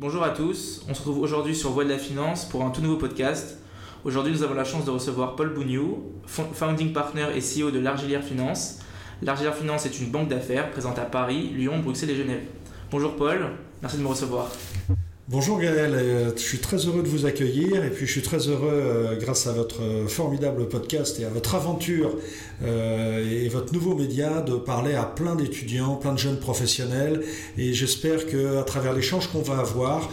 Bonjour à tous, on se retrouve aujourd'hui sur Voix de la Finance pour un tout nouveau podcast. Aujourd'hui, nous avons la chance de recevoir Paul Bougnou, founding partner et CEO de L'Argilière Finance. L'Argilière Finance est une banque d'affaires présente à Paris, Lyon, Bruxelles et Genève. Bonjour Paul, merci de me recevoir. Bonjour Gaël, euh, je suis très heureux de vous accueillir et puis je suis très heureux euh, grâce à votre euh, formidable podcast et à votre aventure et votre nouveau média de parler à plein d'étudiants, plein de jeunes professionnels et j'espère qu'à travers l'échange qu'on va avoir,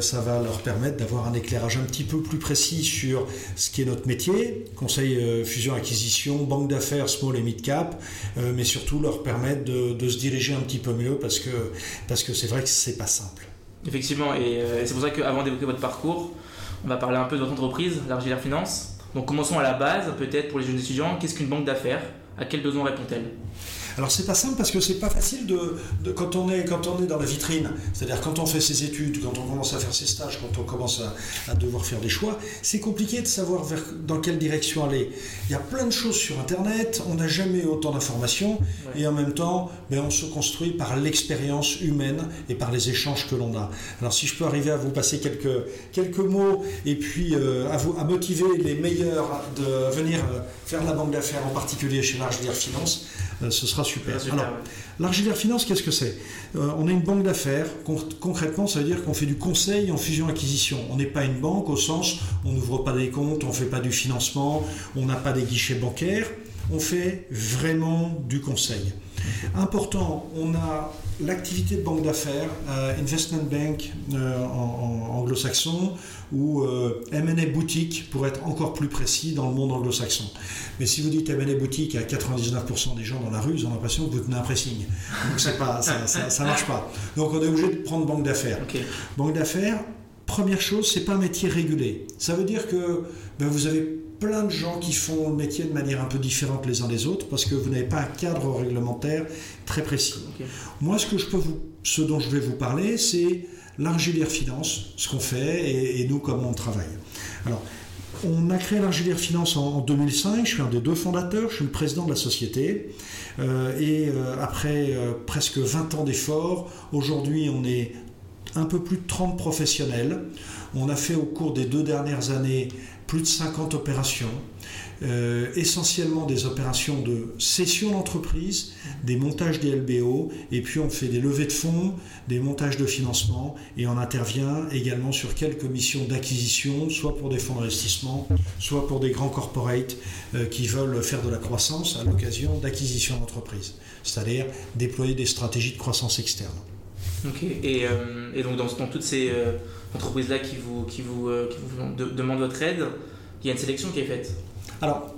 ça va leur permettre d'avoir un éclairage un petit peu plus précis sur ce qui est notre métier, conseil fusion-acquisition, banque d'affaires, small et mid-cap, mais surtout leur permettre de, de, se diriger un petit peu mieux parce que parce que c'est vrai que c'est pas simple. Effectivement, euh, et, c'est pour ça qu'avant d'évoquer votre parcours, on va parler un peu de votre entreprise, l'Argilière Finance. Donc commençons à la base, peut-être pour les jeunes étudiants, qu'est-ce qu'une banque d'affaires? À quels besoins répond-elle? Alors c'est pas simple parce que c'est pas facile de, quand on est quand on est dans la vitrine, c'est-à-dire quand on fait ses études, quand on commence à faire ses stages, quand on commence à, devoir faire des choix, c'est compliqué de savoir vers, dans quelle direction aller. Il y a plein de choses sur Internet, on n'a jamais autant d'informations et en même temps, ben, on se construit par l'expérience humaine et par les échanges que l'on a. Alors si je peux arriver à vous passer quelques quelques mots et puis euh, à vous à motiver les meilleurs de venir euh, faire la banque d'affaires en particulier chez l'Argilière Finance, euh, ce sera super. Alors, l'Argilière Finance, qu'est-ce que c'est euh, On est une banque d'affaires. concrètement, ça veut dire qu'on fait du conseil en fusion-acquisition. On n'est pas une banque au sens, on n'ouvre pas des comptes, on ne fait pas du financement, on n'a pas des guichets bancaires. On fait vraiment du conseil. Important, on a l'activité de banque d'affaires, euh, investment bank euh, en, anglo-saxon, ou euh, M&A boutique pour être encore plus précis dans le monde anglo-saxon. Mais si vous dites M&A boutique à 99% des gens dans la rue, ils ont l'impression que vous tenez un pressing. Donc pas, ça, ne marche pas. Donc on est obligé de prendre banque d'affaires. Banque d'affaires, première chose, c'est pas un métier régulé. Ça veut dire que ben, vous avez plein de gens qui font le métier de manière un peu différente les uns des autres parce que vous n'avez pas un cadre réglementaire très précis. Moi, ce que je peux vous, ce dont je vais vous parler, c'est l'Argilière Finance, ce qu'on fait et, nous comment on travaille. Alors, on a créé l'Argilière Finance en, 2005. Je suis un des deux fondateurs. Je suis le président de la société. Euh, et euh, après euh, presque 20 ans d'efforts, aujourd'hui, on est un peu plus de 30 professionnels. On a fait au cours des deux dernières années plus de 50 opérations, euh, essentiellement des opérations de cession d'entreprise, des montages des LBO, et puis on fait des levées de fonds, des montages de financement, et on intervient également sur quelques missions d'acquisition, soit pour des fonds d'investissement, soit pour des grands corporates euh, qui veulent faire de la croissance à l'occasion d'acquisition d'entreprise, c'est-à-dire déployer des stratégies de croissance externe. Ok, et, euh, donc dans, toutes ces entreprise-là qui vous, qui vous, euh, qui vous demande votre aide, il y a une sélection qui est faite. Alors,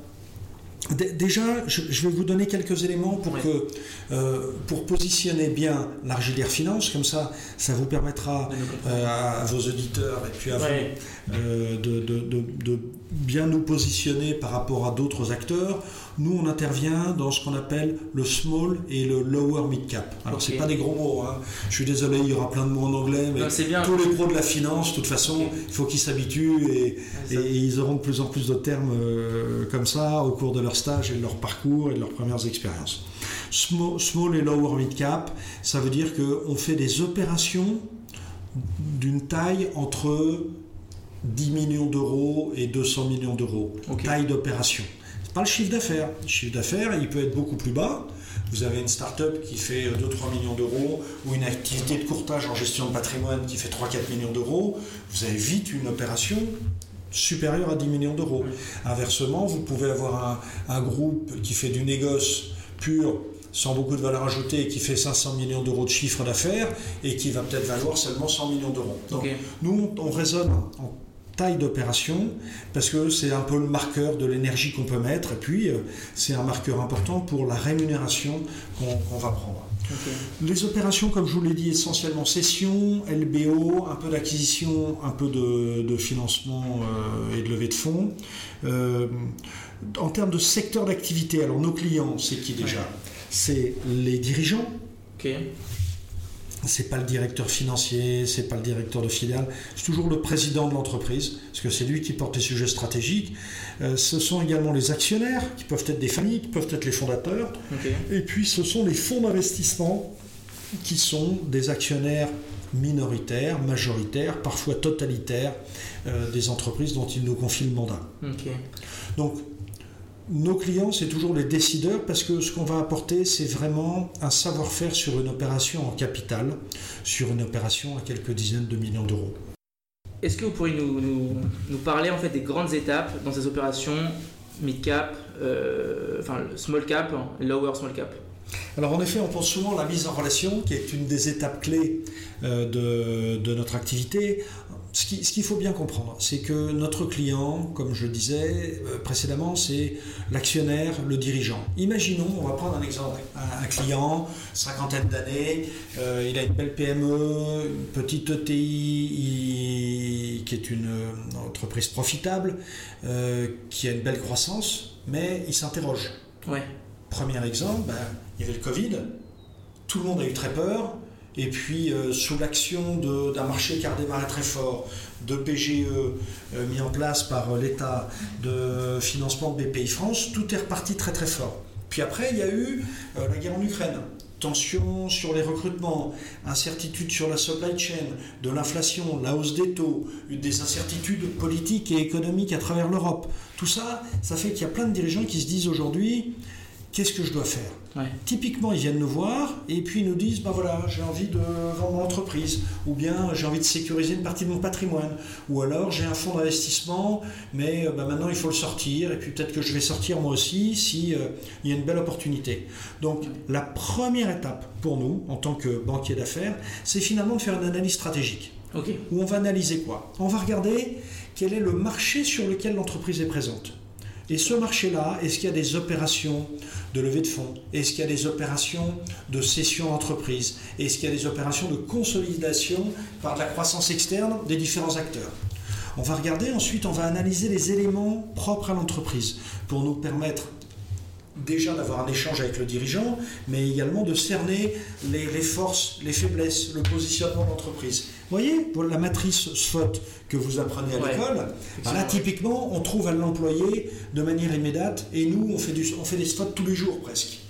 Déjà, je, vais vous donner quelques éléments pour, que, euh, pour positionner bien l'Argilière Finance, comme ça, ça vous permettra euh, à, vos auditeurs et puis à vous de, de, de, bien nous positionner par rapport à d'autres acteurs. Nous, on intervient dans ce qu'on appelle le small et le lower mid cap. Alors, ce c'est pas des gros mots. Hein. Je suis désolé, il y aura plein de mots en anglais, mais tous les pros de la finance, de toute façon, il faut qu'ils s'habituent et, ils auront de plus en plus de termes euh, comme ça au cours de leur stage et de leur parcours et de leurs premières expériences. Small, small et lower mid cap, ça veut dire qu'on fait des opérations d'une taille entre 10 millions d'euros et 200 millions d'euros. Taille d'opération pas le chiffre d'affaires. Le chiffre d'affaires, il peut être beaucoup plus bas. Vous avez une start-up qui fait 2-3 millions d'euros ou une activité de courtage en gestion de patrimoine qui fait 3-4 millions d'euros. Vous avez vite une opération supérieure à 10 millions d'euros. Inversement, vous pouvez avoir un, groupe qui fait du négoce pur sans beaucoup de valeur ajoutée qui fait 500 millions d'euros de chiffre d'affaires et qui va peut-être valoir seulement 100 millions d'euros. Donc nous, on raisonne en taille d'opération, parce que c'est un peu le marqueur de l'énergie qu'on peut mettre, et puis euh, c'est un marqueur important pour la rémunération qu'on va prendre. Les opérations, comme je vous l'ai dit, essentiellement cession, LBO, un peu d'acquisition, un peu de, financement euh, et de levée de fonds. Euh, en termes de secteur d'activité, alors nos clients, c'est qui déjà? C'est les dirigeants c'est pas le directeur financier, c'est pas le directeur de filiale, c'est toujours le président de l'entreprise, parce que c'est lui qui porte les sujets stratégiques. Euh, ce sont également les actionnaires, qui peuvent être des familles, qui peuvent être les fondateurs. Et puis ce sont les fonds d'investissement, qui sont des actionnaires minoritaire, majoritaire, parfois totalitaire euh, des entreprises dont ils nous confient le mandat. Donc, nos clients, c'est toujours les décideurs parce que ce qu'on va apporter, c'est vraiment un savoir-faire sur une opération en capital, sur une opération à quelques dizaines de millions d'euros. Est-ce que vous pourriez nous, nous, parler en fait des grandes étapes dans ces opérations mid cap, euh, enfin small cap, lower small cap? Alors en effet, on pense souvent à la mise en relation, qui est une des étapes clés euh, de, de, notre activité ce qu'il faut bien comprendre, c'est que notre client, comme je disais euh, précédemment, c'est l'actionnaire, le dirigeant. Imaginons, on va prendre un exemple, un, client, cinquantaine d'années, euh, il a une belle PME, une petite ETI qui est une, entreprise profitable, euh, qui a une belle croissance, mais il s'interroge. Ouais. Premier exemple, ben, il y avait le Covid, tout le monde a eu très peur, et puis, euh, sous l'action d'un marché qui a redémarré très fort, de PGE euh, mis en place par euh, l'État, de financement de BPI France, tout est reparti très très fort. Puis après, il y a eu la guerre en Ukraine. Tension sur les recrutements, incertitude sur la supply chain, de l'inflation, la hausse des taux, des incertitudes politiques et économiques à travers l'Europe. Tout ça, ça fait qu'il y a plein de dirigeants qui se disent aujourd'hui, qu'est-ce que je dois faire Typiquement, ils viennent nous voir et puis ils nous disent ben voilà, j'ai envie de vendre mon entreprise, ou bien j'ai envie de sécuriser une partie de mon patrimoine, ou alors j'ai un fonds d'investissement, mais euh, ben maintenant il faut le sortir, et puis peut-être que je vais sortir moi aussi si euh, il y a une belle opportunité. Donc la première étape pour nous, en tant que banquier d'affaires, c'est finalement de faire une analyse stratégique. Où on va analyser quoi? On va regarder quel est le marché sur lequel l'entreprise est présente. Et ce marché-là, est-ce qu'il y a des opérations? De levée de fonds? Est-ce qu'il y a des opérations de cession d'entreprise? Est-ce qu'il y a des opérations de consolidation par la croissance externe des différents acteurs? On va regarder, ensuite on va analyser les éléments propres à l'entreprise pour nous permettre déjà d'avoir un échange avec le dirigeant, mais également de cerner les, forces, les faiblesses, le positionnement de l'entreprise. Vous voyez, pour la matrice SWOT que vous apprenez à l'école, là typiquement, on trouve à l'employé de manière immédiate, et nous, on fait, du, on fait des SWOT tous les jours presque.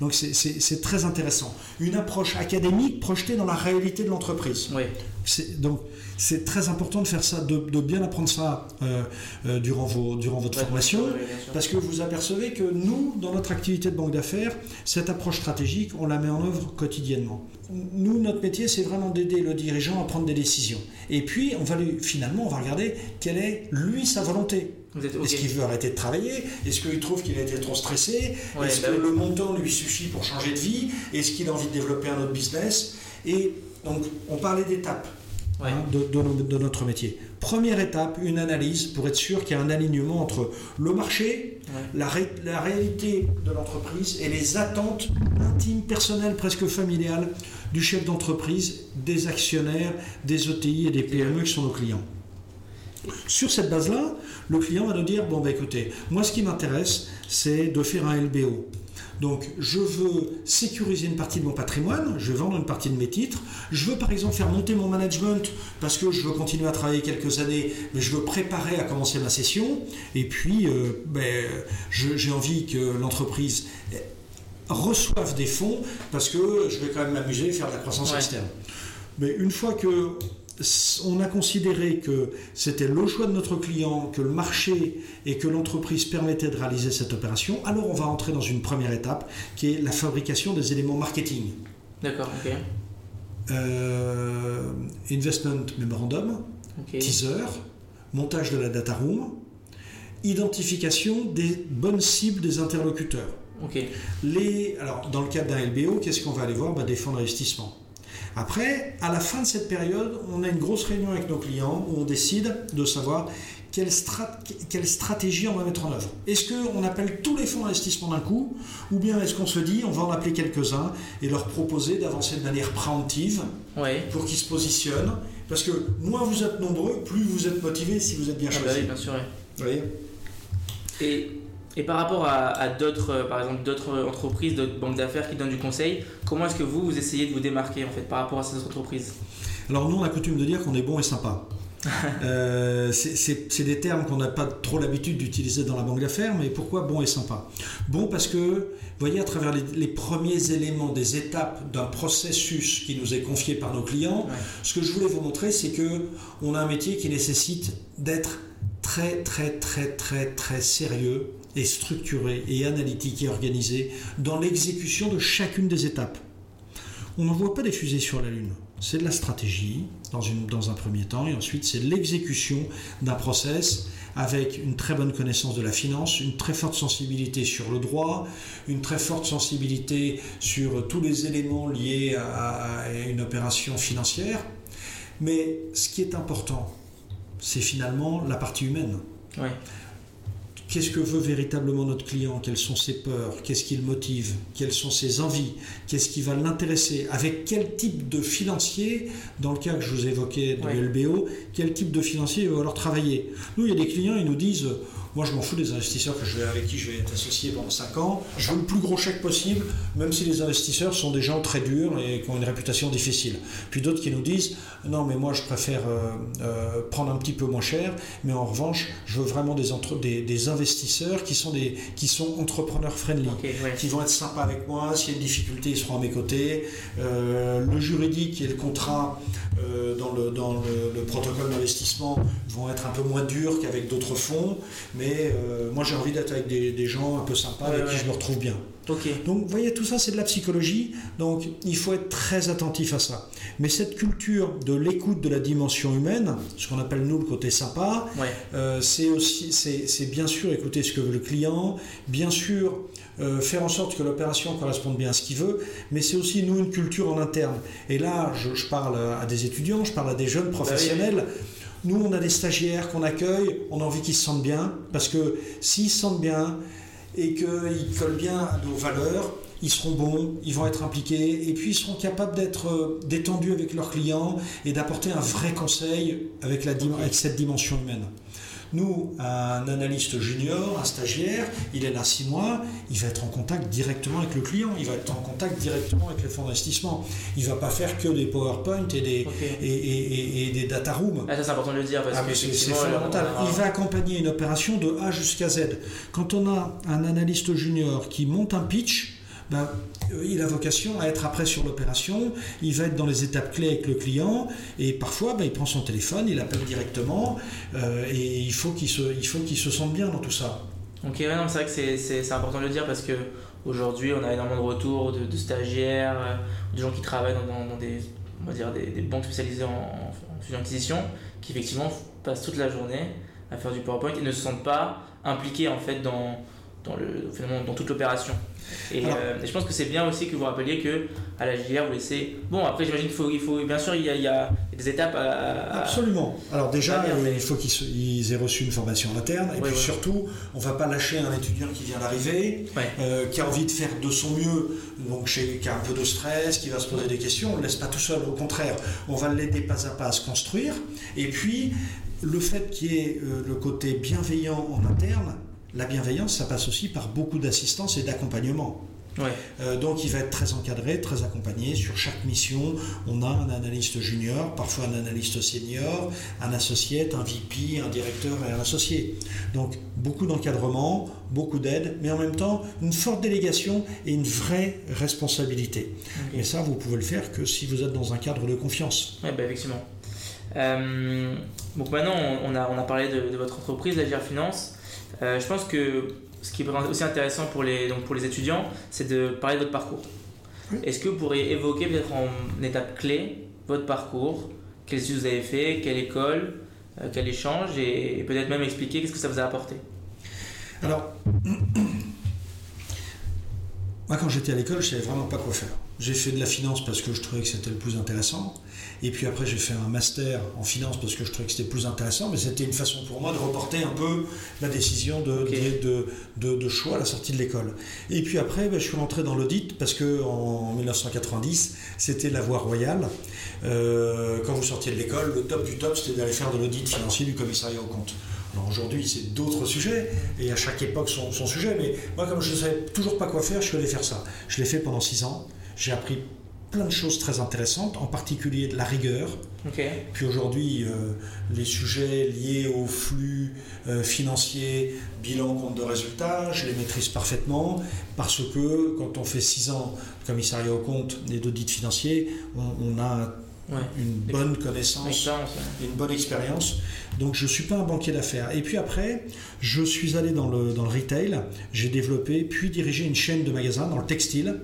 Donc c'est très intéressant. Une approche académique projetée dans la réalité de l'entreprise. Oui. Donc c'est très important de faire ça, de, bien apprendre ça euh, euh, durant, vos, durant votre formation, parce que vous apercevez que nous, dans notre activité de banque d'affaires, cette approche stratégique, on la met en œuvre quotidiennement. Nous, notre métier, c'est vraiment d'aider le dirigeant à prendre des décisions. Et puis, on va lui, finalement, on va regarder quelle est, lui, sa volonté. Est-ce qu'il veut arrêter de travailler? Est-ce qu'il trouve qu'il a été trop stressé? Est-ce bah que le montant lui suffit pour changer de vie? Est-ce qu'il a envie de développer un autre business? Et donc, on parlait d'étapes. Hein, de, notre métier. Première étape, une analyse pour être sûr qu'il y a un alignement entre le marché, la, la, réalité de l'entreprise et les attentes intimes, personnelles, presque familiales du chef d'entreprise, des actionnaires, des ETI et des PME qui sont nos clients. Sur cette base-là, le client va nous dire, bon, bah, écoutez, moi ce qui m'intéresse, c'est de faire un LBO. Donc, je veux sécuriser une partie de mon patrimoine, je veux vendre une partie de mes titres, je veux par exemple faire monter mon management parce que je veux continuer à travailler quelques années, mais je veux préparer à commencer ma session, et puis euh, ben, j'ai envie que l'entreprise reçoive des fonds parce que je vais quand même m'amuser à faire de la croissance externe. Mais une fois que on a considéré que c'était le choix de notre client, que le marché et que l'entreprise permettaient de réaliser cette opération, alors on va entrer dans une première étape qui est la fabrication des éléments marketing. D'accord, ok. Euh, investment memorandum, teaser, montage de la data room, identification des bonnes cibles des interlocuteurs. Ok. Les, alors, dans le cadre d'un LBO, qu'est-ce qu'on va aller voir? Bah, Des fonds d'investissement après, à la fin de cette période, on a une grosse réunion avec nos clients où on décide de savoir quelle, stratégie on va mettre en œuvre. Est-ce qu'on appelle tous les fonds d'investissement d'un coup ou bien est-ce qu'on se dit on va en appeler quelques-uns et leur proposer d'avancer de manière préemptive pour qu'ils se positionnent? Parce que moins vous êtes nombreux, plus vous êtes motivés si vous êtes bien ah bah choisi. oui, bien sûr. Et et par rapport à, d'autres, euh, par exemple, d'autres entreprises, d'autres banques d'affaires qui donnent du conseil, comment est-ce que vous, vous essayez de vous démarquer en fait par rapport à ces entreprises? Alors nous, on a coutume de dire qu'on est bon et sympa. Euh, c'est des termes qu'on n'a pas trop l'habitude d'utiliser dans la banque d'affaires, mais pourquoi bon et sympa? Bon parce que, vous voyez, à travers les, premiers éléments des étapes d'un processus qui nous est confié par nos clients, ce que je voulais vous montrer, c'est que on a un métier qui nécessite d'être très très très très très sérieux et structuré et analytique et organisé dans l'exécution de chacune des étapes. On n'envoie pas des fusées sur la Lune. C'est de la stratégie dans, un premier temps et ensuite c'est l'exécution d'un process avec une très bonne connaissance de la finance, une très forte sensibilité sur le droit, une très forte sensibilité sur tous les éléments liés à, une opération financière. Mais ce qui est important, c'est finalement la partie humaine. Qu'est-ce que veut véritablement notre client? Quelles sont ses peurs? Qu'est-ce qui le motive? Quelles sont ses envies? Qu'est-ce qui va l'intéresser? Avec quel type de financier, dans le cas que je vous évoquais de LBO, quel type de financier il va alors travailler? Nous, il y a des clients, ils nous disent moi, je m'en fous des investisseurs que je vais, avec qui je vais être associé pendant 5 ans. Je veux le plus gros chèque possible, même si les investisseurs sont des gens très durs et qui ont une réputation difficile. Puis d'autres qui nous disent non, mais moi, je préfère euh, euh, prendre un petit peu moins cher, mais en revanche, je veux vraiment des, des, des investisseurs qui sont, des, qui sont entrepreneurs friendly, qui vont être sympas avec moi. S'il y a une difficulté, ils seront à mes côtés. Euh, le juridique et le contrat dans, le, dans le, le protocole d'investissement vont être un peu moins durs qu'avec d'autres fonds, mais euh, moi j'ai envie d'être avec des, gens un peu sympas avec qui je me retrouve bien. Donc vous voyez, tout ça c'est de la psychologie, donc il faut être très attentif à ça. Mais cette culture de l'écoute de la dimension humaine, ce qu'on appelle nous le côté sympa, euh, c'est aussi, c'est bien sûr écouter ce que veut le client, bien sûr euh, faire en sorte que l'opération corresponde bien à ce qu'il veut, mais c'est aussi nous une culture en interne. Et là, je, parle à des étudiants, je parle à des jeunes bah professionnels. Nous, on a des stagiaires qu'on accueille, on a envie qu'ils se sentent bien, parce que s'ils se sentent bien et qu'ils collent bien à nos valeurs, ils seront bons, ils vont être impliqués, et puis ils seront capables d'être euh, détendus avec leurs clients et d'apporter un vrai conseil avec, la, avec cette dimension humaine. Nous, un analyste junior, un stagiaire, il est là six mois, il va être en contact directement avec le client, il va être en contact directement avec les fonds d'investissement. Il ne va pas faire que des PowerPoint et des, et, des data rooms. Ah, ça c'est important de le dire parce ah, que c'est fondamental. Il va accompagner une opération de A jusqu'à Z. Quand on a un analyste junior qui monte un pitch, ben, il a vocation à être après sur l'opération, il va être dans les étapes clés avec le client, et parfois ben, il prend son téléphone, il appelle directement, euh, et il faut qu'il se, se sente bien dans tout ça. Ok, c'est vrai que c'est important de le dire parce que aujourd'hui on a énormément de retours de, stagiaires, euh, de gens qui travaillent dans, des, on va dire des, banques spécialisées en, en fusion acquisition, qui effectivement passent toute la journée à faire du PowerPoint et ne se sentent pas impliqués en fait dans, dans, le, dans toute l'opération. Euh, et, je pense que c'est bien aussi que vous rappeliez que à la JR, vous laissez. Bon, après, j'imagine qu'il faut, il faut. Bien sûr, il y a, des étapes à. Absolument. Alors, déjà, euh, il faut qu'ils aient reçu une formation interne. Et puis surtout, on ne va pas lâcher un étudiant qui vient d'arriver, euh, qui a envie de faire de son mieux, donc chez, qui a un peu de stress, qui va se poser des questions. On ne le laisse pas tout seul. Au contraire, on va l'aider pas à pas à se construire. Et puis, le fait qu'il y ait le côté bienveillant en interne, la bienveillance, ça passe aussi par beaucoup d'assistance et d'accompagnement. Euh, donc il va être très encadré, très accompagné. Sur chaque mission, on a un analyste junior, parfois un analyste senior, un associé, un VP, un directeur et un associé. Donc beaucoup d'encadrement, beaucoup d'aide, mais en même temps une forte délégation et une vraie responsabilité. Et ça, vous pouvez le faire que si vous êtes dans un cadre de confiance. Oui, bah, effectivement. Euh, donc maintenant, on a, on a parlé de, de votre entreprise, la Finance. Euh, je pense que ce qui est aussi intéressant pour les, donc pour les étudiants, c'est de parler de votre parcours. Est-ce que vous pourriez évoquer peut-être en étape clé votre parcours Quelles études vous avez fait Quelle école euh, Quel échange Et, peut-être même expliquer qu'est-ce que ça vous a apporté? Alors, moi quand j'étais à l'école, je ne savais vraiment pas quoi faire. J'ai fait de la finance parce que je trouvais que c'était le plus intéressant. Et puis après, j'ai fait un master en finance parce que je trouvais que c'était plus intéressant. Mais c'était une façon pour moi de reporter un peu la décision de, de, de, choix à la sortie de l'école. Et puis après, ben, je suis rentré dans l'audit parce que en 1990, c'était la voie royale. Euh, quand vous sortiez de l'école, le top du top, c'était d'aller faire de l'audit financier du commissariat au compte. Alors aujourd'hui, c'est d'autres sujets, et à chaque époque son, son, sujet, mais moi, comme je ne savais toujours pas quoi faire, je suis allé faire ça. Je l'ai fait pendant six ans. J'ai appris plein de choses très intéressantes, en particulier de la rigueur. Puis aujourd'hui, euh, les sujets liés aux flux euh, financiers, bilan, compte de résultats, je les maîtrise parfaitement parce que quand on fait 6 ans de commissariat au compte et d'audit financier, on, on a une bonne connaissance, une bonne expérience. Donc je ne suis pas un banquier d'affaires. Et puis après, je suis allé dans le, dans le retail, j'ai développé puis dirigé une chaîne de magasins dans le textile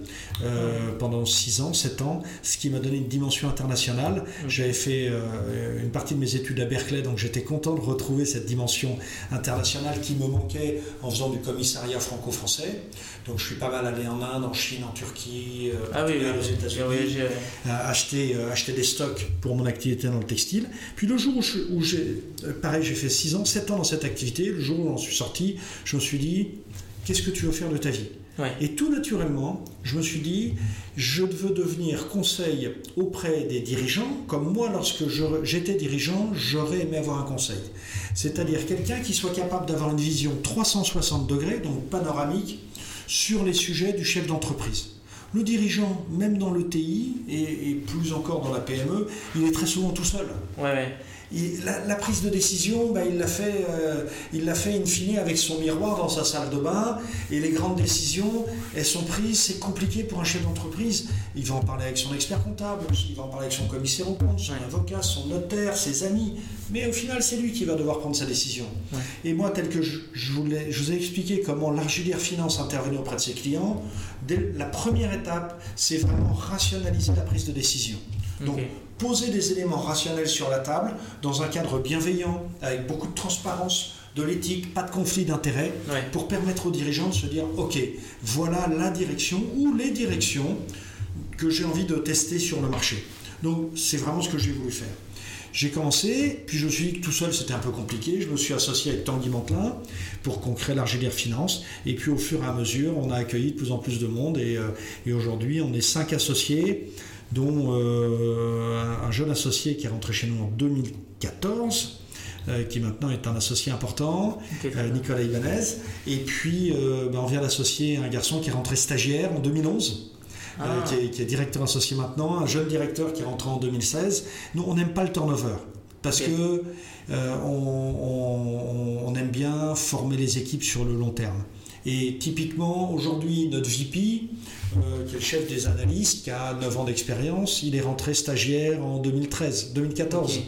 euh, pendant 6 ans, 7 ans, ce qui m'a donné une dimension internationale. J'avais fait euh, une partie de mes études à Berkeley, donc j'étais content de retrouver cette dimension internationale qui me manquait en faisant du commissariat franco-français. Donc je suis pas mal allé en Inde, en Chine, en Turquie, euh, ah oui, aux États-Unis, acheter, acheter des stocks pour mon activité dans le textile. Puis le jour où j'ai euh, pareil, j'ai fait 6 ans, 7 ans dans cette activité. Le jour où j'en suis sorti, je me suis dit, qu'est-ce que tu veux faire de ta vie? Et tout naturellement, je me suis dit, je veux devenir conseil auprès des dirigeants, comme moi, lorsque j'étais dirigeant, j'aurais aimé avoir un conseil. C'est-à-dire quelqu'un qui soit capable d'avoir une vision 360 degrés, donc panoramique, sur les sujets du chef d'entreprise. Le dirigeant, même dans le TI, et, plus encore dans la PME, il est très souvent tout seul. La, prise de décision, ben, il l'a fait, euh, il l'a fait in fine avec son miroir dans sa salle de bain. Et les grandes décisions, elles sont prises. C'est compliqué pour un chef d'entreprise. Il va en parler avec son expert comptable, il va en parler avec son commissaire au compte, son avocat, son notaire, ses amis. Mais au final, c'est lui qui va devoir prendre sa décision. Et moi, tel que je, voulais, je vous ai expliqué comment l'Argilière Finance intervenait auprès de ses clients, la première étape, c'est vraiment rationaliser la prise de décision. Donc, poser des éléments rationnels sur la table dans un cadre bienveillant, avec beaucoup de transparence, de l'éthique, pas de conflit d'intérêts, pour permettre aux dirigeants de se dire ok, voilà la direction ou les directions que j'ai envie de tester sur le marché. Donc c'est vraiment ce que j'ai voulu faire. J'ai commencé, puis je me suis dit que tout seul c'était un peu compliqué. Je me suis associé avec Tanguy Mantelin pour qu'on crée l'Argilière Finance. Et puis au fur et à mesure, on a accueilli de plus en plus de monde. Et, euh, et aujourd'hui, on est cinq associés dont euh, un jeune associé qui est rentré chez nous en 2014. Euh, qui maintenant est un associé important, euh, Nicolas Ibanez. Et puis, ben, on vient d'associer un garçon qui est rentré stagiaire en 2011. Ah. qui, est, directeur associé maintenant, un jeune directeur qui est rentré en 2016. Nous, on n'aime pas le turnover parce que on, on, aime bien former les équipes sur le long terme. Et typiquement, aujourd'hui, notre VP, euh, qui est le chef des analystes, qui a 9 ans d'expérience, il est rentré stagiaire en 2013, 2014.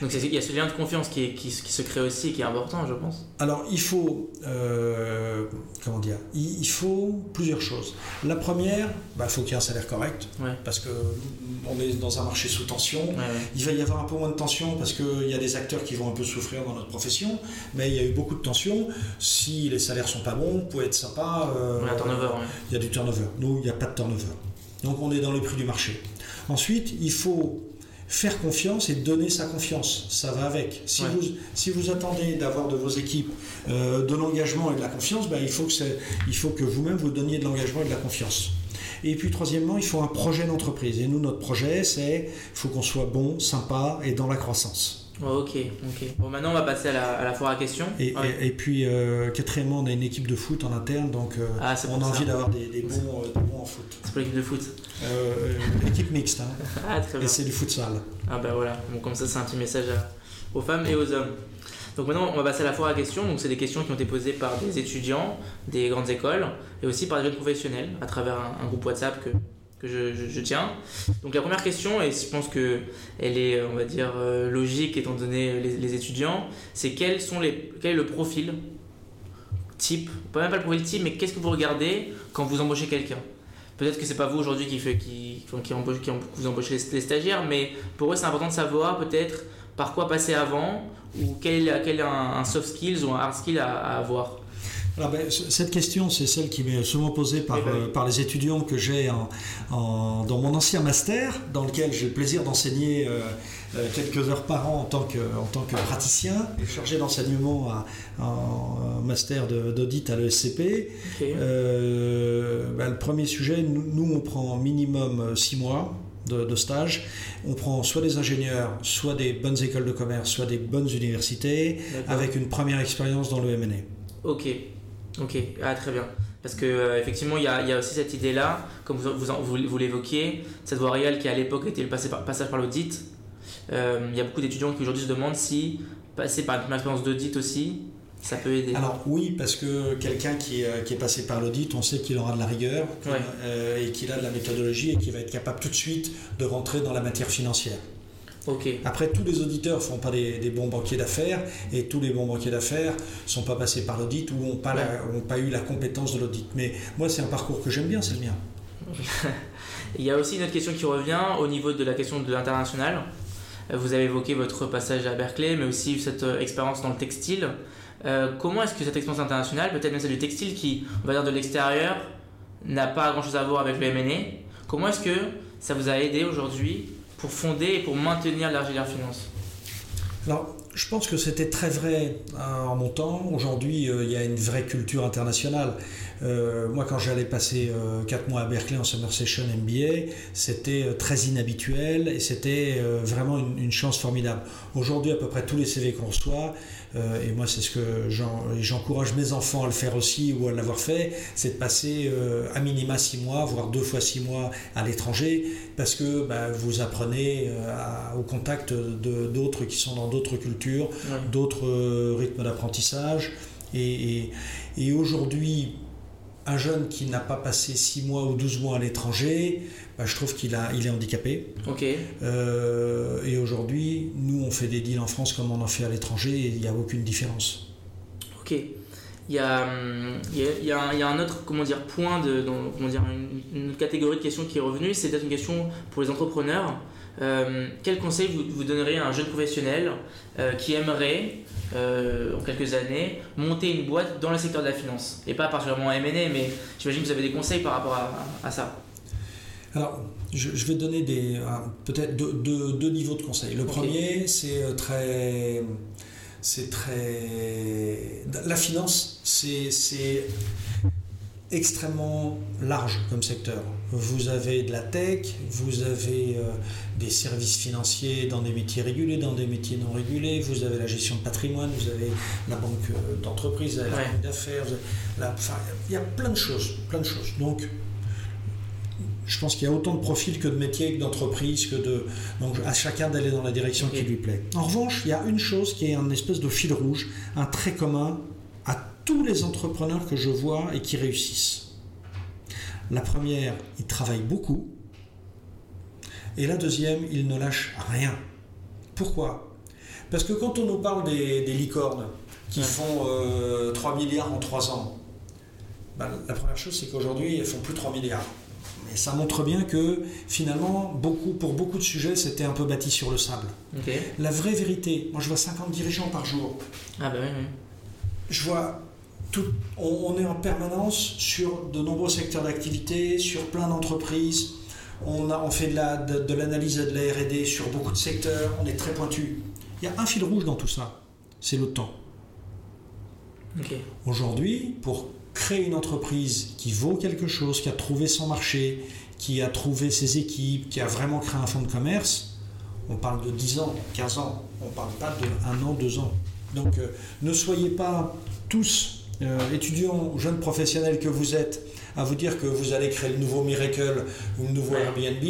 Donc il y a ce lien de confiance qui, qui, se crée aussi et qui est important, je pense. Alors il faut, euh, comment dire, il, faut plusieurs choses. La première, bah, il faut qu'il y ait un salaire correct, parce que on est dans un marché sous tension. Il va y avoir un peu moins de tension parce qu'il y a des acteurs qui vont un peu souffrir dans notre profession, mais il y a eu beaucoup de tension. Si les salaires sont pas bons, peut être sympa. Euh, il y a du turnover. Nous, il n'y a pas de turnover. Donc on est dans les prix du marché. Ensuite, il faut faire confiance et donner sa confiance. Ça va avec. Si, vous, si vous attendez d'avoir de vos équipes euh, de l'engagement et de la confiance, ben, il faut que, il faut que vous-même vous donniez de l'engagement et de la confiance. Et puis troisièmement, il faut un projet d'entreprise. Et nous, notre projet, c'est faut qu'on soit bon, sympa et dans la croissance. Ok, ok. Bon, maintenant on va passer à la, à la foire à questions. Et, et, puis, euh, quatrièmement, on a une équipe de foot en interne, donc euh, ah, on a envie d'avoir des, des, bons, des, bons, en foot. C'est pour l'équipe de foot euh, L'équipe mixte. Hein. ah, très bien. Et c'est du futsal. Ah, bah voilà. Bon, comme ça, c'est un petit message aux femmes et aux hommes. Donc maintenant, on va passer à la foire à questions. Donc, c'est des questions qui ont été posées par des étudiants des grandes écoles et aussi par des jeunes professionnels à travers un, groupe WhatsApp que, que je, tiens. Donc, la première question, et je pense qu'elle est, on va dire, euh, logique étant donné les, les étudiants, c'est quels sont les, quel est le profil type, pas même pas le profil type, mais qu'est-ce que vous regardez quand vous embauchez quelqu'un? Peut-être que c'est pas vous aujourd'hui qui, qui, qui, embauche, qui vous embauchez les, stagiaires, mais pour eux c'est important de savoir peut-être par quoi passer avant ou quel quel est un, soft skills ou un hard skill à, avoir alors ben, cette question, c'est celle qui m'est souvent posée par, ben euh, par les étudiants que j'ai en, dans mon ancien master, dans lequel j'ai le plaisir d'enseigner euh, euh, quelques heures par an en tant que, en tant que praticien, chargé d'enseignement en master d'audit à l'ESCP. Ben, le premier sujet, nous, nous on prend minimum six mois de, stage. On prend soit des ingénieurs, soit des bonnes écoles de commerce, soit des bonnes universités, avec une première expérience dans le M&A. Ok, ok, ah, très bien. Parce que euh, effectivement, il y, a, il y a aussi cette idée-là, comme vous, vous, vous, vous l'évoquiez, cette voie réelle qui à l'époque était le passage par, passage par l'audit. Euh, il y a beaucoup d'étudiants qui aujourd'hui se demandent si passer par une expérience d'audit aussi, ça peut aider. Alors oui, parce que quelqu'un qui, est- qui est passé par l'audit, on sait qu'il aura de la rigueur Ouais. euh, et qu'il a de la méthodologie et qu'il va être capable tout de suite de rentrer dans la matière financière. Après, tous les auditeurs ne font pas des, des bons banquiers d'affaires et tous les bons banquiers d'affaires ne sont pas passés par l'audit ou n'ont pas, la- ont pas eu la compétence de l'audit. Mais moi, c'est un parcours que j'aime bien, c'est le mien. Il y a aussi une autre question qui revient au niveau de la question de l'international. Vous avez évoqué votre passage à Berkeley, mais aussi cette euh, expérience dans le textile. Euh, comment est-ce que cette expérience internationale, peut-être même celle du textile qui, on va dire de l'extérieur, n'a pas grand-chose à voir avec le M&A, comment est-ce que ça vous a aidé aujourd'hui pour fonder et pour maintenir l'Argilière Finance je pense que c'était très vrai hein, en mon temps. Aujourd'hui, euh, il y a une vraie culture internationale. Euh, moi, quand j'allais passer 4 mois à Berkeley en Summer Session MBA, c'était euh, très inhabituel et c'était euh, vraiment une, chance formidable. Aujourd'hui, à peu près tous les CV qu'on reçoit, euh, et moi, c'est ce que j'encourage mes enfants à le faire aussi ou à l'avoir fait, c'est de passer euh, à minima 6 mois, voire deux fois 6 mois à l'étranger, parce que bah, vous apprenez euh, au contact d'autres qui sont dans d'autres cultures, d'autres euh, rythmes d'apprentissage. Et, et- et aujourd'hui, un jeune qui n'a pas passé 6 mois ou 12 mois à l'étranger, bah, je trouve qu'il a, il est handicapé. Ok. Euh, et aujourd'hui, nous, on fait des deals en France comme on en fait à l'étranger et il n'y a aucune différence. Ok. Il y a, hum, il y a, il y a un, il y a un autre comment dire, point, de, dans, comment dire, une, une catégorie de questions qui est revenue, c'est peut-être une question pour les entrepreneurs. Euh, quel conseil vous, vous donneriez à un jeune professionnel euh, qui aimerait, euh, en quelques années, monter une boîte dans le secteur de la finance? Et pas particulièrement M&A, mais j'imagine que vous avez des conseils par rapport à, à ça. Alors, je, je vais donner des, peut-être deux, deux- deux niveaux de conseils. Le premier, c'est euh, très. C'est très. La finance, c'est extrêmement large comme secteur. Vous avez de la tech, vous avez euh, des services financiers dans des métiers régulés, dans des métiers non régulés, vous avez la gestion de patrimoine, vous avez la banque euh, d'entreprise, Ouais. la banque d'affaires, il y a plein de choses, plein de choses. Donc, je pense qu'il y a autant de profils que de métiers, que d'entreprises, que de. Donc à chacun d'aller dans la direction qui lui plaît. En revanche, il y a une chose qui est un espèce de fil rouge, un trait commun tous les entrepreneurs que je vois et qui réussissent. La première, ils travaillent beaucoup. Et la deuxième, ils ne lâchent rien. Pourquoi? Parce que quand on nous parle des, des licornes qui font euh, 3 milliards en 3 ans, ben, la première chose, c'est qu'aujourd'hui, elles font plus 3 milliards. Et ça montre bien que finalement, beaucoup, pour beaucoup de sujets, c'était un peu bâti sur le sable. La vraie vérité, moi je vois 50 dirigeants par jour. Ah bah oui, oui. Je vois tout, on, on est en permanence sur de nombreux secteurs d'activité, sur plein d'entreprises. On, a, on fait de la- de, de l'analyse et de la RD sur beaucoup de secteurs, on est très pointu. Il y a un fil rouge dans tout ça, c'est le temps. Aujourd'hui, pour créer une entreprise qui vaut quelque chose, qui a trouvé son marché, qui a trouvé ses équipes, qui a vraiment créé un fonds de commerce, on parle de 10 ans, 15 ans, on ne parle pas de 1 an, 2 ans. Donc euh, ne soyez pas tous euh, étudiants ou jeunes professionnels que vous êtes à vous dire que vous allez créer le nouveau Miracle ou le nouveau Ouais. Airbnb,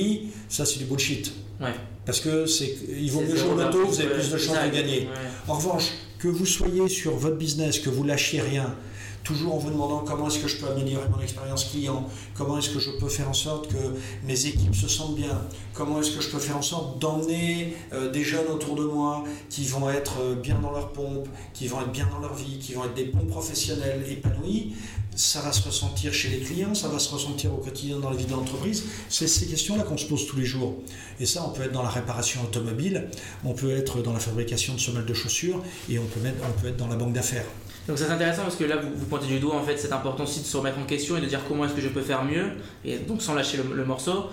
ça c'est du bullshit. Ouais. Parce que c'est il vaut mieux jouer au loto, vous avez plus de chances de gagner. En revanche, que vous soyez sur votre business, que vous lâchiez rien, toujours en vous demandant comment est-ce que je peux améliorer mon expérience client, comment est-ce que je peux faire en sorte que mes équipes se sentent bien, comment est-ce que je peux faire en sorte d'emmener euh, des jeunes autour de moi qui vont être euh, bien dans leur pompe, qui vont être bien dans leur vie, qui vont être des bons professionnels épanouis. Ça va se ressentir chez les clients, ça va se ressentir au quotidien dans la vie de l'entreprise. C'est ces questions-là qu'on se pose tous les jours. Et ça, on peut être dans la réparation automobile, on peut être dans la fabrication de semelles de chaussures, et on peut, être dans la banque d'affaires. Donc c'est intéressant parce que là vous, pointez du doigt en fait cette importance aussi de se remettre en question et de dire comment est-ce que je peux faire mieux et donc sans lâcher le, morceau.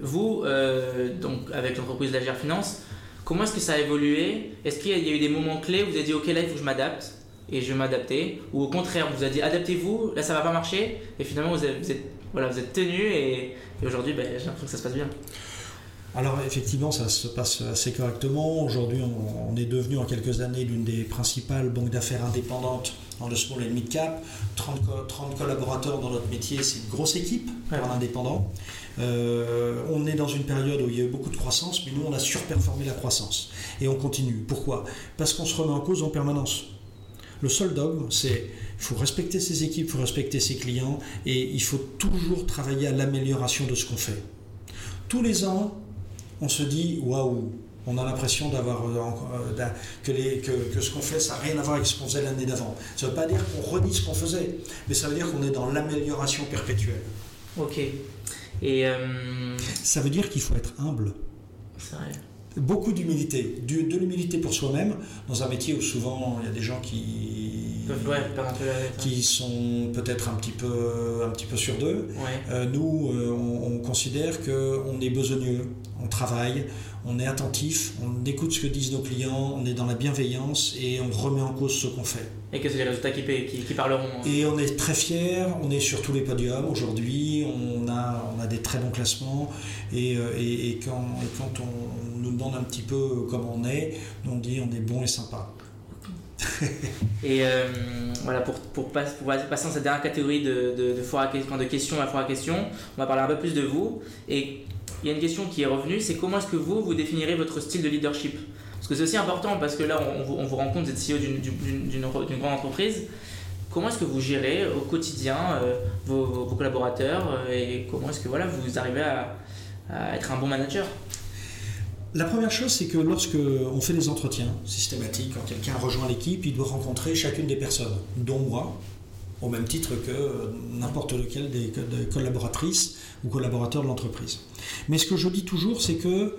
Vous euh, donc avec l'entreprise d'Agir Finance, comment est-ce que ça a évolué? Est-ce qu'il y a eu des moments clés où vous avez dit ok là il faut que je m'adapte? Et je vais m'adapter ou au contraire vous avez dit adaptez-vous là ça va pas marcher et finalement vous êtes, vous êtes- voilà vous êtes tenu et, et aujourd'hui ben, j'ai l'impression que ça se passe bien. alors effectivement, ça se passe assez correctement. Aujourd'hui, on, est devenu en quelques années l'une des principales banques d'affaires indépendantes dans le small and mid cap. 30, 30 collaborateurs dans notre métier, c'est une grosse équipe pour un indépendant. Euh, on est dans une période où il y a eu beaucoup de croissance, mais nous, on a surperformé la croissance. Et on continue. Pourquoi? Parce qu'on se remet en cause en permanence. Le seul dogme, c'est il faut respecter ses équipes, il faut respecter ses clients, et il faut toujours travailler à l'amélioration de ce qu'on fait. Tous les ans, on se dit waouh, on a l'impression d'avoir euh, euh, que, que, ce qu'on fait, ça n'a rien à voir avec ce qu'on faisait l'année d'avant. Ça ne veut pas dire qu'on redit ce qu'on faisait, mais ça veut dire qu'on est dans l'amélioration perpétuelle. Ok. Et euh, ça veut dire qu'il faut être humble. C'est vrai. Beaucoup d'humilité, de, l'humilité pour soi-même, dans un métier où souvent il y a des gens qui, qui sont peut-être un petit peu, un petit peu sur d'eux. nous, on, on considère qu'on est besogneux, on travaille, on est attentif, on écoute ce que disent nos clients, on est dans la bienveillance et on remet en cause ce qu'on fait. Et que c'est les résultats qui, qui, parleront. Hein. Et on est très fiers, on est sur tous les podiums aujourd'hui, on a, on a des très bons classements et, euh, et, quand, quand on nous demande un petit peu comment on est, on dit on est bon et sympa. et euh, voilà, pour, pour, passer dans cette dernière catégorie de, de, de, de questions à foire à questions, on va parler un peu plus de vous. Et il y a une question qui est revenue, c'est comment est-ce que vous, vous définirez votre style de leadership? Parce que c'est aussi important, parce que là, on, on vous rencontre, vous êtes CEO d'une grande entreprise. Comment est-ce que vous gérez au quotidien euh, vos, collaborateurs euh, et comment est-ce que voilà, vous arrivez à, être un bon manager? La première chose, c'est que lorsque on fait des entretiens systématiques, quand quelqu'un rejoint l'équipe, il doit rencontrer chacune des personnes, dont moi, au même titre que n'importe lequel des, collaboratrices ou collaborateurs de l'entreprise. Mais ce que je dis toujours, c'est que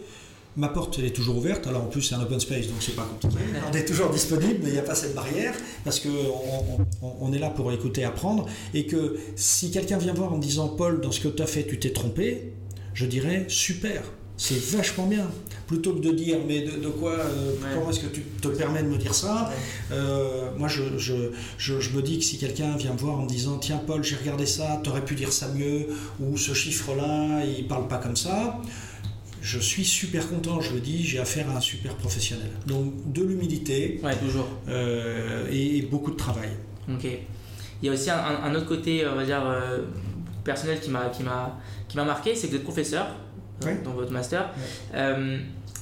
ma porte elle est toujours ouverte. Alors en plus c'est un open space, donc c'est pas compliqué. On est toujours disponible, mais il n'y a pas cette barrière parce que on, est là pour écouter, apprendre, et que si quelqu'un vient voir en disant Paul, dans ce que tu as fait, tu t'es trompé, je dirais super c'est vachement bien. Plutôt que de dire, mais de, quoi, euh, comment est-ce que tu te permets de me dire ça euh, Moi, je, me dis que si quelqu'un vient me voir en me disant, tiens Paul, j'ai regardé ça, tu aurais pu dire ça mieux, ou ce chiffre-là, il parle pas comme ça, je suis super content, je le dis, j'ai affaire à un super professionnel. Donc de l'humilité toujours. Euh, et, beaucoup de travail. Ok. Il y a aussi un, autre côté, on va dire, personnel qui m'a marqué, c'est que vous êtes professeur dans votre master. Euh,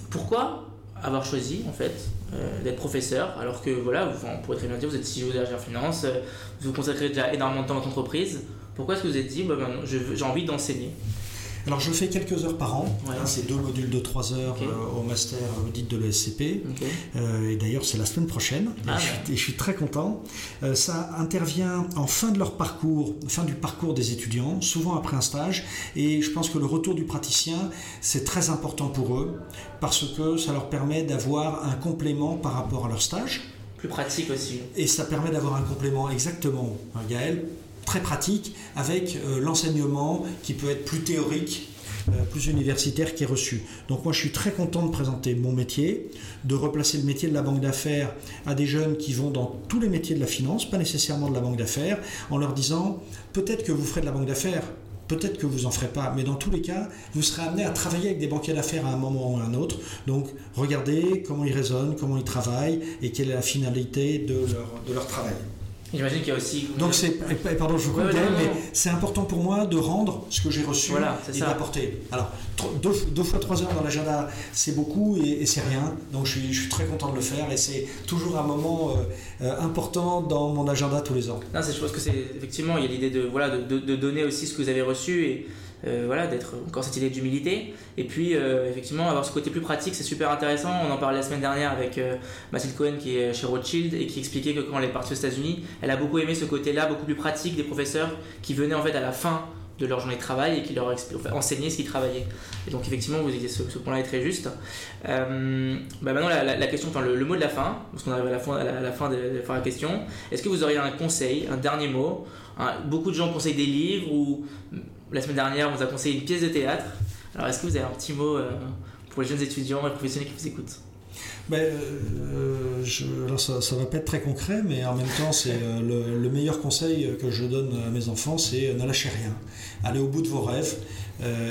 pourquoi avoir choisi en fait euh, d'être professeur alors que voilà, vous, on pourrait très bien dire vous êtes CEO de Finance, euh, vous consacrez déjà énormément de temps à votre entreprise. Pourquoi est-ce que vous êtes dit bah, j'ai envie d'enseigner? Alors je fais quelques heures par an, hein, c'est deux modules de trois heures euh, au master audit de l'ESCP. Euh, et d'ailleurs c'est la semaine prochaine, et, ah, je suis, très content. Euh, ça intervient en fin de leur parcours, fin du parcours des étudiants, souvent après un stage. Et je pense que le retour du praticien, c'est très important pour eux, parce que ça leur permet d'avoir un complément par rapport à leur stage. Plus pratique aussi. Et ça permet d'avoir un complément exactement, hein, Gaël, très pratique avec euh, l'enseignement qui peut être plus théorique euh, plus universitaire qui est reçu. Donc moi je suis très content de présenter mon métier, de replacer le métier de la banque d'affaires à des jeunes qui vont dans tous les métiers de la finance, pas nécessairement de la banque d'affaires, en leur disant peut-être que vous ferez de la banque d'affaires, peut-être que vous en ferez pas, mais dans tous les cas, vous serez amené à travailler avec des banquiers d'affaires à un moment ou à un autre. Donc regardez comment ils raisonnent, comment ils travaillent et quelle est la finalité de de leur travail. J'imagine qu'il y a aussi. Donc c'est, pardon, je vous coupe, mais c'est important pour moi de rendre ce que j'ai reçu et d'apporter. Alors deux, fois trois heures dans l'agenda, c'est beaucoup et, c'est rien. Donc je suis, je suis, très content de le faire et c'est toujours un moment euh, euh, important dans mon agenda tous les ans. Non, je pense que c'est effectivement il y a l'idée de voilà de, de, donner aussi ce que vous avez reçu et euh, voilà, d'être encore cette idée d'humilité. Et puis, euh, effectivement, avoir ce côté plus pratique, c'est super intéressant. On en parlait la semaine dernière avec euh, Mathilde Cohen qui est chez Rothschild et qui expliquait que quand elle est partie aux États-Unis, elle a beaucoup aimé ce côté-là, beaucoup plus pratique des professeurs qui venaient en fait à la fin de leur journée de travail et qui leur enseignaient ce qu'ils travaillaient. Et donc effectivement, vous ce, ce point-là est très juste. bah maintenant, la, question, enfin, le, mot de la fin, parce qu'on arrive à la fin, de, la question, est-ce que vous auriez un conseil, un dernier mot Beaucoup de gens conseillent des livres ou la semaine dernière, on vous a conseillé une pièce de théâtre. Alors, est-ce que vous avez un petit mot euh, pour les jeunes étudiants et professionnels qui vous écoutent? Ben, euh, ça, ne va pas être très concret, mais en même temps, c'est euh, le, meilleur conseil que je donne à mes enfants, c'est ne lâchez rien. Allez au bout de vos rêves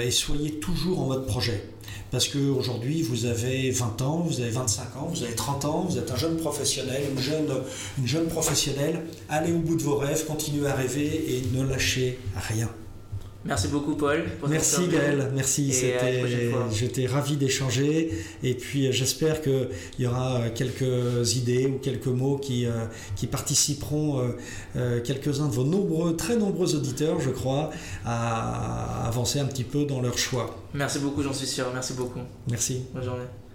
et soyez toujours en mode projet. parce qu'aujourd'hui, vous avez 20 ans, vous avez 25 ans, vous avez 30 ans, vous êtes un jeune professionnel, une jeune, une jeune professionnelle. Allez au bout de vos rêves, continuez à rêver et ne lâchez rien. Merci beaucoup Paul. merci Gaël, merci. J'étais ravi d'échanger et puis j'espère qu'il y aura quelques idées ou quelques mots qui, euh, qui participeront, euh, euh, quelques-uns de vos nombreux, très nombreux auditeurs, je crois, à avancer un petit peu dans leur choix. Merci beaucoup, j'en suis sûr. Merci beaucoup. Merci. Bonne journée.